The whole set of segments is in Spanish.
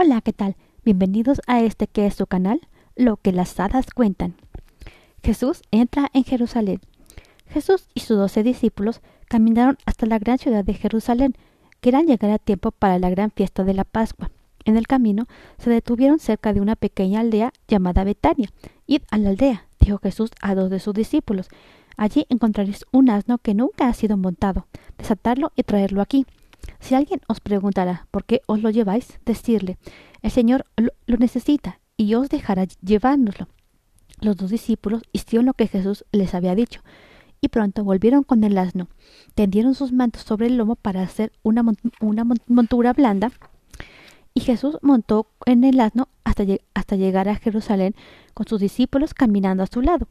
Hola, ¿qué tal? Bienvenidos a este que es su canal, Lo que las hadas cuentan. Jesús entra en Jerusalén. Jesús y sus doce discípulos caminaron hasta la gran ciudad de Jerusalén. Querían llegar a tiempo para la gran fiesta de la Pascua. En el camino se detuvieron cerca de una pequeña aldea llamada Betania. Id a la aldea, dijo Jesús a dos de sus discípulos. Allí encontraréis un asno que nunca ha sido montado. Desatarlo y traerlo aquí. Si alguien os preguntara por qué os lo lleváis, decirle, el Señor lo, necesita y os dejará llevárnoslo. Los dos discípulos hicieron lo que Jesús les había dicho, y pronto volvieron con el asno, tendieron sus mantos sobre el lomo para hacer una, una montura blanda, y Jesús montó en el asno hasta, hasta llegar a Jerusalén con sus discípulos caminando a su lado.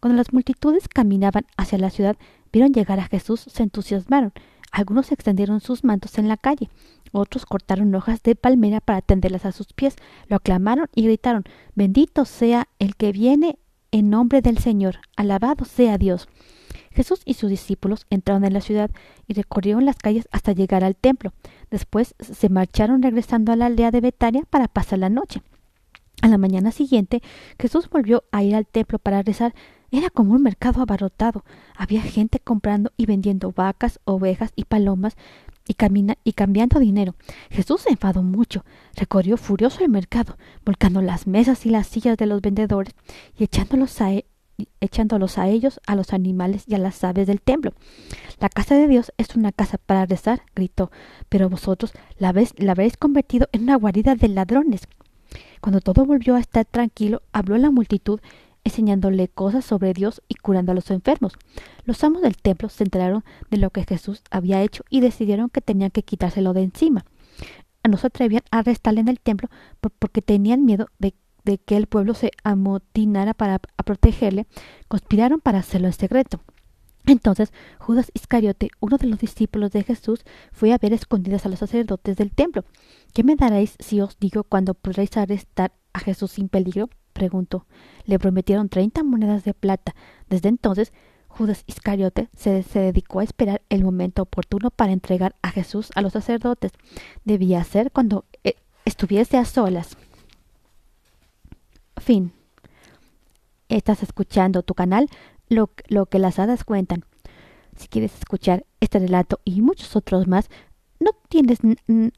Cuando las multitudes caminaban hacia la ciudad, vieron llegar a Jesús, se entusiasmaron, algunos extendieron sus mantos en la calle, otros cortaron hojas de palmera para tenderlas a sus pies, lo aclamaron y gritaron Bendito sea el que viene en nombre del Señor, alabado sea Dios. Jesús y sus discípulos entraron en la ciudad y recorrieron las calles hasta llegar al templo. Después se marcharon regresando a la aldea de Betania para pasar la noche. A la mañana siguiente, Jesús volvió a ir al templo para rezar era como un mercado abarrotado. Había gente comprando y vendiendo vacas, ovejas y palomas y, y cambiando dinero. Jesús se enfadó mucho. Recorrió furioso el mercado, volcando las mesas y las sillas de los vendedores y echándolos a, e, echándolos a ellos, a los animales y a las aves del templo. La casa de Dios es una casa para rezar, gritó, pero vosotros la, la habéis convertido en una guarida de ladrones. Cuando todo volvió a estar tranquilo, habló la multitud enseñándole cosas sobre Dios y curando a los enfermos. Los amos del templo se enteraron de lo que Jesús había hecho y decidieron que tenían que quitárselo de encima. No se atrevían a arrestarle en el templo porque tenían miedo de, que el pueblo se amotinara para protegerle. Conspiraron para hacerlo en secreto. Entonces Judas Iscariote, uno de los discípulos de Jesús, fue a ver escondidas a los sacerdotes del templo. ¿Qué me daréis si os digo cuándo podréis arrestar a Jesús sin peligro? preguntó. Le prometieron treinta monedas de plata. Desde entonces, Judas Iscariote se, dedicó a esperar el momento oportuno para entregar a Jesús a los sacerdotes. Debía ser cuando eh, estuviese a solas. Fin. Estás escuchando tu canal, lo, que las hadas cuentan. Si quieres escuchar este relato y muchos otros más, no tienes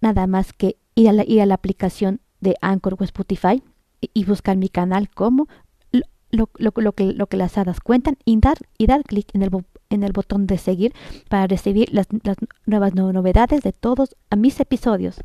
nada más que ir a la, ir a la aplicación de Anchor o Spotify y buscar mi canal como lo, que, las hadas cuentan y dar, y dar clic en el, en el botón de seguir para recibir las nuevas novedades de todos mis episodios.